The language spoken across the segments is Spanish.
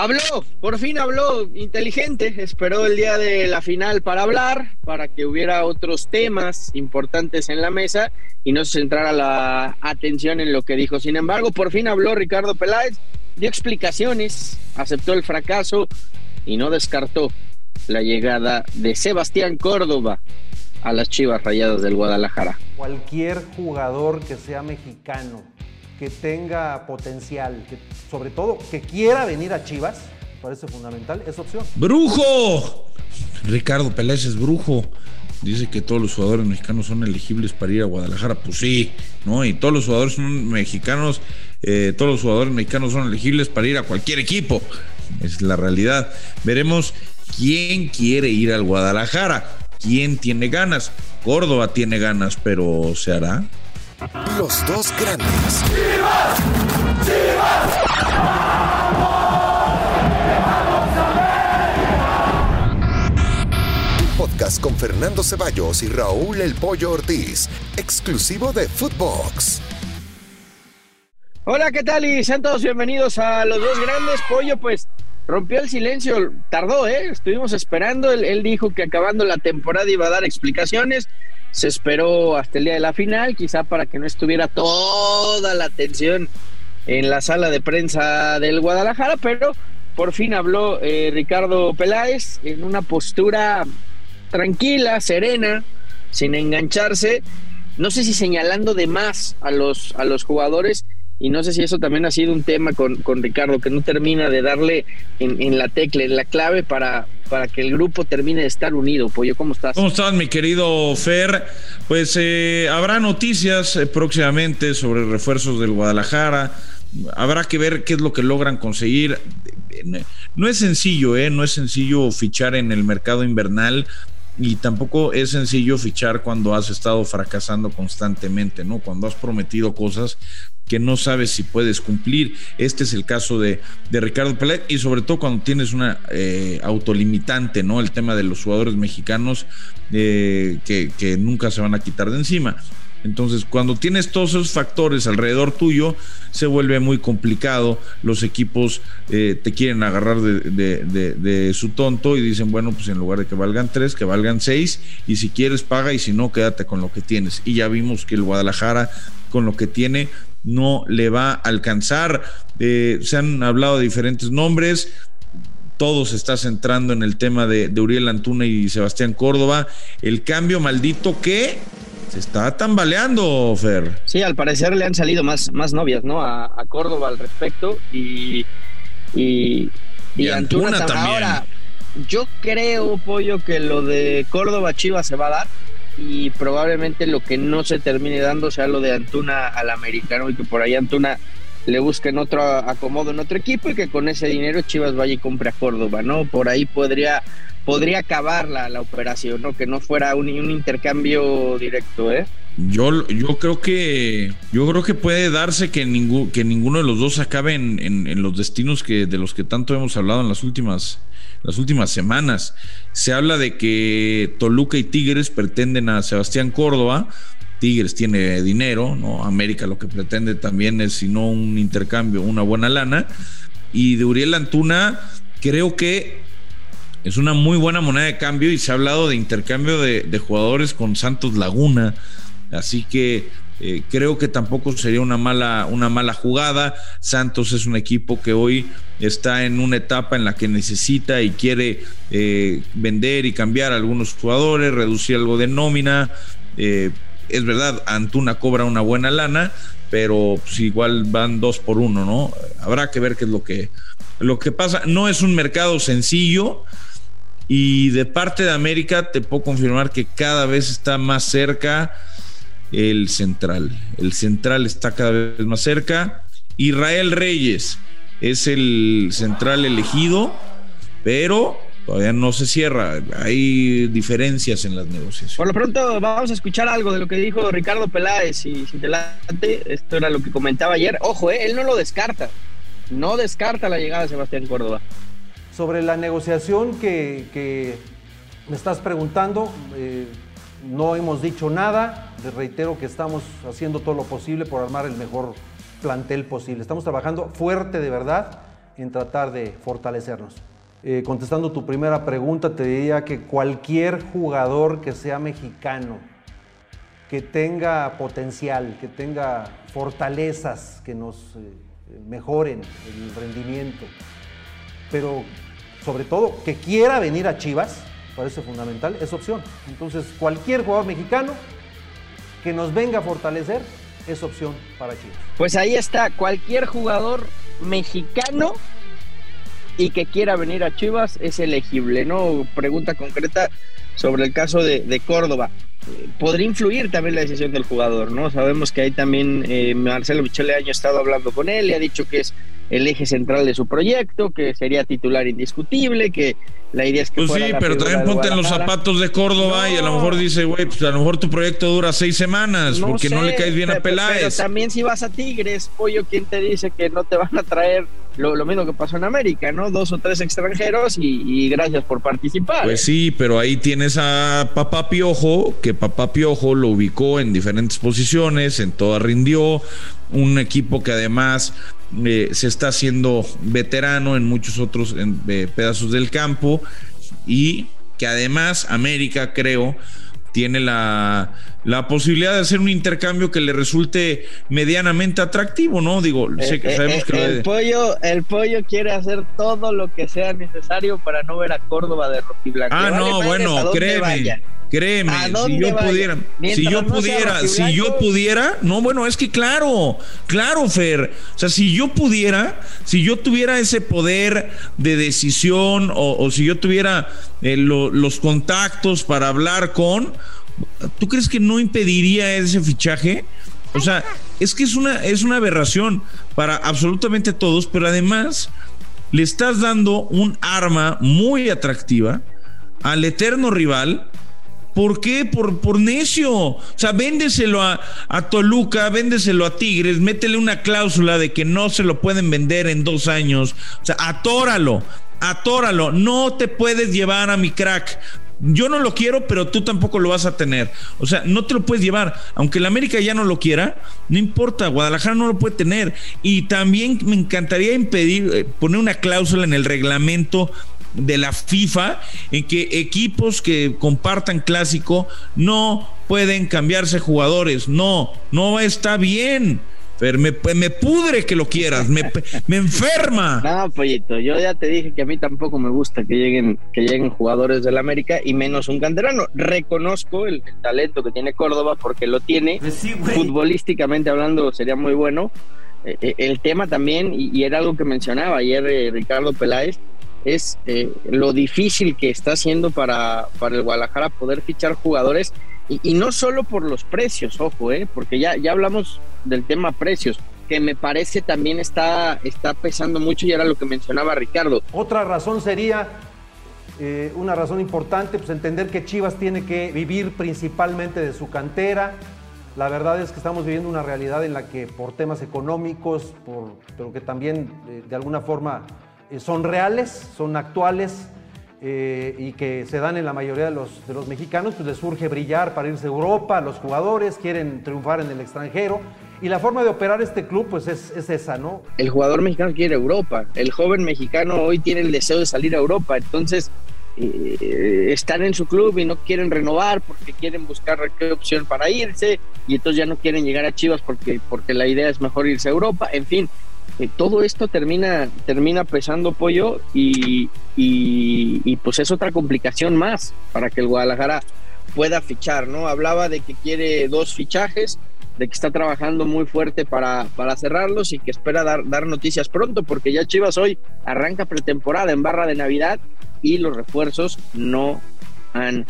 Habló, por fin habló inteligente, esperó el día de la final para hablar, para que hubiera otros temas importantes en la mesa y no se centrara la atención en lo que dijo. Sin embargo, por fin habló Ricardo Peláez, dio explicaciones, aceptó el fracaso y no descartó la llegada de Sebastián Córdoba a las Chivas Rayadas del Guadalajara. Cualquier jugador que sea mexicano que tenga potencial, que, sobre todo que quiera venir a Chivas, parece fundamental, es opción. ¡Brujo! Ricardo Peláez es brujo. Dice que todos los jugadores mexicanos son elegibles para ir a Guadalajara. Pues sí, ¿no? Y todos los jugadores son mexicanos, eh, todos los jugadores mexicanos son elegibles para ir a cualquier equipo. Es la realidad. Veremos quién quiere ir al Guadalajara. ¿Quién tiene ganas? Córdoba tiene ganas, pero ¿se hará? Los dos grandes. Un podcast con Fernando Ceballos y Raúl El Pollo Ortiz, exclusivo de Footbox. Hola, ¿qué tal? Y sean todos bienvenidos a los dos grandes. Pollo, pues rompió el silencio, tardó, ¿eh? Estuvimos esperando. Él dijo que acabando la temporada iba a dar explicaciones se esperó hasta el día de la final, quizá para que no estuviera toda la atención en la sala de prensa del Guadalajara, pero por fin habló eh, Ricardo Peláez en una postura tranquila, serena, sin engancharse, no sé si señalando de más a los, a los jugadores, y no sé si eso también ha sido un tema con, con Ricardo, que no termina de darle en, en, la tecla, en la clave para, para que el grupo termine de estar unido. Pollo, ¿cómo estás? ¿Cómo estás, mi querido Fer? Pues eh, habrá noticias eh, próximamente sobre refuerzos del Guadalajara. Habrá que ver qué es lo que logran conseguir. No es sencillo, ¿eh? No es sencillo fichar en el mercado invernal y tampoco es sencillo fichar cuando has estado fracasando constantemente, ¿no? Cuando has prometido cosas que no sabes si puedes cumplir. Este es el caso de, de Ricardo Pelet y sobre todo cuando tienes una eh, autolimitante, ¿no? El tema de los jugadores mexicanos eh, que nunca se van a quitar de encima. Entonces, cuando tienes todos esos factores alrededor tuyo, se vuelve muy complicado. Los equipos eh, te quieren agarrar de, su tonto y dicen, bueno, pues en lugar de que valgan tres, que valgan seis, y si quieres paga y si no, quédate con lo que tienes. Y ya vimos que el Guadalajara, con lo que tiene, no le va a alcanzar. Eh, se han hablado de diferentes nombres. Todo se está centrando en el tema de, de Uriel Antuna y Sebastián Córdoba. El cambio maldito que se está tambaleando, Fer. Sí, al parecer le han salido más, más novias, ¿no? A, a Córdoba al respecto y, y, y, y Antuna, Antuna también. Ahora, yo creo, Pollo, que lo de Córdoba Chivas se va a dar y probablemente lo que no se termine dando sea lo de Antuna al americano y que por ahí Antuna le busquen otro acomodo en otro equipo y que con ese dinero Chivas vaya y compre a Córdoba, ¿no? Por ahí podría podría acabar la, la operación, ¿no? Que no fuera un, un intercambio directo, ¿eh? Yo, yo creo que yo creo que puede darse que, ningú, que ninguno de los dos acabe en, en, en, los destinos que, de los que tanto hemos hablado en las últimas, las últimas semanas. Se habla de que Toluca y Tigres pretenden a Sebastián Córdoba. Tigres tiene dinero, ¿no? América lo que pretende también es, si no un intercambio, una buena lana. Y de Uriel Antuna, creo que es una muy buena moneda de cambio y se ha hablado de intercambio de, jugadores con Santos Laguna. Así que eh, creo que tampoco sería una mala, una mala jugada. Santos es un equipo que hoy está en una etapa en la que necesita y quiere eh, vender y cambiar algunos jugadores, reducir algo de nómina. Eh, es verdad, Antuna cobra una buena lana, pero pues, igual van dos por uno, ¿no? Habrá que ver qué es lo que, lo que pasa. No es un mercado sencillo. Y de parte de América te puedo confirmar que cada vez está más cerca el central. El central está cada vez más cerca. Israel Reyes es el central elegido, pero todavía no se cierra. Hay diferencias en las negociaciones. Por lo pronto vamos a escuchar algo de lo que dijo Ricardo Peláez y si te late, esto era lo que comentaba ayer. Ojo, eh, él no lo descarta. No descarta la llegada de Sebastián Córdoba. Sobre la negociación que, que me estás preguntando, eh, no hemos dicho nada. Les reitero que estamos haciendo todo lo posible por armar el mejor plantel posible. Estamos trabajando fuerte de verdad en tratar de fortalecernos. Eh, contestando tu primera pregunta, te diría que cualquier jugador que sea mexicano, que tenga potencial, que tenga fortalezas que nos eh, mejoren el rendimiento, pero sobre todo que quiera venir a Chivas, parece fundamental, es opción. Entonces, cualquier jugador mexicano que nos venga a fortalecer es opción para Chivas. Pues ahí está, cualquier jugador mexicano y que quiera venir a Chivas es elegible, ¿no? Pregunta concreta sobre el caso de, Córdoba. Podría influir también la decisión del jugador, ¿no? Sabemos que ahí también eh, Marcelo Michele Año ha estado hablando con él, le ha dicho que es el eje central de su proyecto, que sería titular indiscutible, que la idea es que... Pues sí, pero también ponte en los zapatos de Córdoba y a lo mejor dice, güey, pues a lo mejor tu proyecto dura seis semanas porque no le caes bien a Peláez. Pero también si vas a Tigres, pollo, ¿quién te dice que no te van a traer lo, lo mismo que pasó en América, ¿no? Dos o tres extranjeros y, gracias por participar. Pues sí, pero ahí tienes a Papá Piojo, que Papá Piojo lo ubicó en diferentes posiciones, en todas rindió, un equipo que además eh, se está haciendo veterano en muchos otros eh, pedazos del campo y que además América, creo, tiene la, posibilidad de hacer un intercambio que le resulte medianamente atractivo, ¿no? Digo, sé que eh, que el pollo, el pollo quiere hacer todo lo que sea necesario para no ver a Córdoba de rojiblanco. Ah, no, bueno, créeme. Créeme, si yo pudiera, si yo pudiera, si yo pudiera, no, bueno, es que claro, claro, Fer, o sea, si yo pudiera, si yo tuviera ese poder de decisión o, si yo tuviera eh, los contactos para hablar con, ¿tú crees que no impediría ese fichaje? O sea, es que es una, es una aberración para absolutamente todos, pero además le estás dando un arma muy atractiva al eterno rival ¿Por qué? Por, por necio. O sea, véndeselo a, a, Toluca, véndeselo a Tigres, métele una cláusula de que no se lo pueden vender en dos años. O sea, atóralo, atóralo. No te puedes llevar a mi crack. Yo no lo quiero, pero tú tampoco lo vas a tener. O sea, no te lo puedes llevar. Aunque la América ya no lo quiera, no importa. Guadalajara no lo puede tener. Y también me encantaría impedir, eh, poner una cláusula en el reglamento de la FIFA en que equipos que compartan clásico no pueden cambiarse jugadores. No, no está bien. Pero me, me pudre que lo quieras, me, me, enferma. No, pollito, yo ya te dije que a mí tampoco me gusta que lleguen, que lleguen jugadores del América y menos un canterano. Reconozco el, talento que tiene Córdoba porque lo tiene. Pues Futbolísticamente hablando sería muy bueno. Eh, eh, el tema también, y, era algo que mencionaba ayer eh, Ricardo Peláez, es eh, lo difícil que está haciendo para, para el Guadalajara poder fichar jugadores y, no solo por los precios, ojo, eh, porque ya, ya hablamos del tema precios, que me parece también está, está pesando mucho y era lo que mencionaba Ricardo. Otra razón sería, eh, una razón importante, pues entender que Chivas tiene que vivir principalmente de su cantera. La verdad es que estamos viviendo una realidad en la que por temas económicos, por, pero que también de alguna forma eh, son reales, son actuales eh, y que se dan en la mayoría de los, de los mexicanos, pues les surge brillar para irse a Europa, los jugadores quieren triunfar en el extranjero y la forma de operar este club pues es, esa, ¿no? El jugador mexicano quiere Europa, el joven mexicano hoy tiene el deseo de salir a Europa, entonces eh, están en su club y no quieren renovar porque quieren buscar qué opción para irse y entonces ya no quieren llegar a Chivas porque, porque la idea es mejor irse a Europa, en fin, eh, todo esto termina, termina pesando pollo y, y, pues es otra complicación más para que el Guadalajara pueda fichar, ¿no? Hablaba de que quiere dos fichajes, de que está trabajando muy fuerte para, para cerrarlos y que espera dar, dar noticias pronto, porque ya Chivas hoy arranca pretemporada en barra de Navidad y los refuerzos no han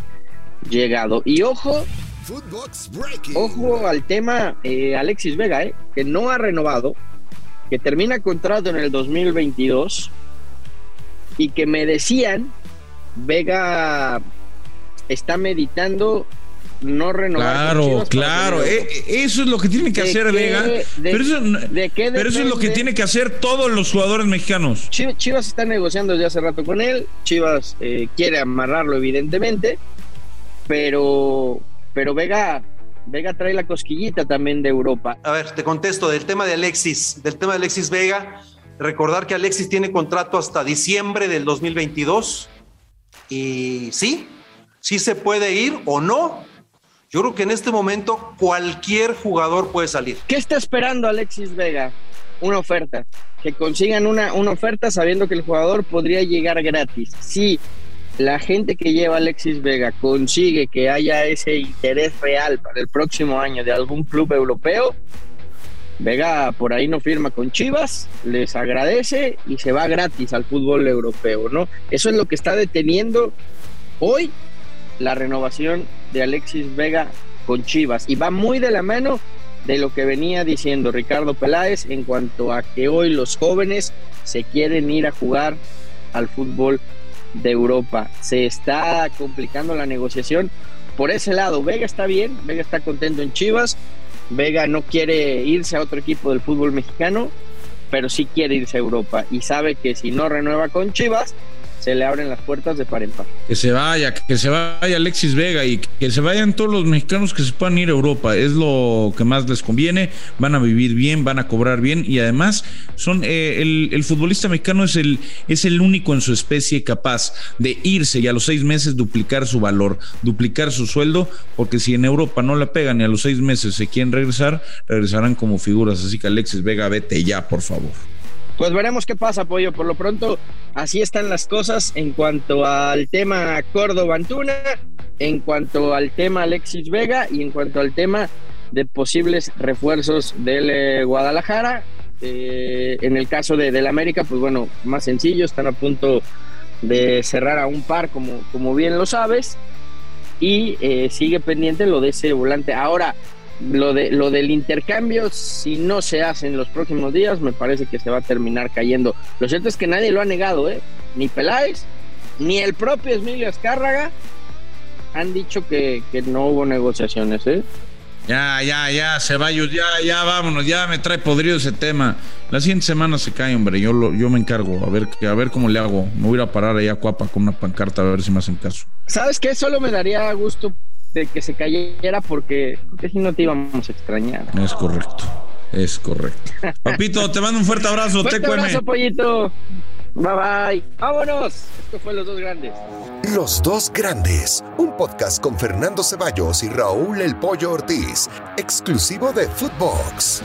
llegado. Y ojo, ojo al tema eh, Alexis Vega, eh, que no ha renovado, que termina contrato en el 2022 y que me decían, Vega está meditando no renovar. Claro, claro, eh, eso es lo que tiene que hacer Vega. pero eso, pero eso es lo que tiene que hacer todos los jugadores mexicanos. Chivas, está negociando desde hace rato con él, Chivas eh, quiere amarrarlo evidentemente, pero, pero Vega Vega trae la cosquillita también de Europa. A ver, te contesto del tema de Alexis, del tema de Alexis Vega. Recordar que Alexis tiene contrato hasta diciembre del 2022 y sí, sí se puede ir o no. Yo creo que en este momento cualquier jugador puede salir. ¿Qué está esperando Alexis Vega? Una oferta. Que consigan una, una oferta sabiendo que el jugador podría llegar gratis. Si la gente que lleva Alexis Vega consigue que haya ese interés real para el próximo año de algún club europeo, Vega por ahí no firma con Chivas, les agradece y se va gratis al fútbol europeo, ¿no? Eso es lo que está deteniendo hoy la renovación de Alexis Vega con Chivas y va muy de la mano de lo que venía diciendo Ricardo Peláez en cuanto a que hoy los jóvenes se quieren ir a jugar al fútbol de Europa. Se está complicando la negociación por ese lado. Vega está bien, Vega está contento en Chivas, Vega no quiere irse a otro equipo del fútbol mexicano, pero sí quiere irse a Europa y sabe que si no renueva con Chivas, se le abren las puertas de par en par. Que se vaya, que se vaya Alexis Vega y que se vayan todos los mexicanos que se puedan ir a Europa. Es lo que más les conviene. Van a vivir bien, van a cobrar bien y además son eh, el, futbolista mexicano es el, es el único en su especie capaz de irse y a los seis meses duplicar su valor, duplicar su sueldo, porque si en Europa no la pegan y a los seis meses se quieren regresar, regresarán como figuras. Así que Alexis Vega, vete ya, por favor. Pues veremos qué pasa, Pollo. Por lo pronto, así están las cosas en cuanto al tema Córdoba Antuna, en cuanto al tema Alexis Vega y en cuanto al tema de posibles refuerzos del eh, Guadalajara. Eh, en el caso de, del América, pues bueno, más sencillo, están a punto de cerrar a un par, como, como bien lo sabes, y eh, sigue pendiente lo de ese volante. Ahora, lo, de, lo del intercambio, si no se hace en los próximos días, me parece que se va a terminar cayendo. Lo cierto es que nadie lo ha negado, ¿eh? Ni Peláez, ni el propio Emilio Azcárraga han dicho que, no hubo negociaciones, ¿eh? Ya, ya, ya, Ceballos, ya, ya, vámonos, ya me trae podrido ese tema. La siguiente semana se cae, hombre, yo, lo, yo me encargo, a ver, a ver cómo le hago. Me voy a parar allá a Cuapa con una pancarta a ver si me hacen caso. ¿Sabes qué? Solo me daría gusto de que se cayera porque, porque si no te íbamos a extrañar. Es correcto, es correcto. Papito, te mando un fuerte abrazo. Fuerte te abrazo, pollito. Bye bye. Vámonos. Esto fue Los Dos Grandes. Los Dos Grandes, un podcast con Fernando Ceballos y Raúl El Pollo Ortiz, exclusivo de Footbox.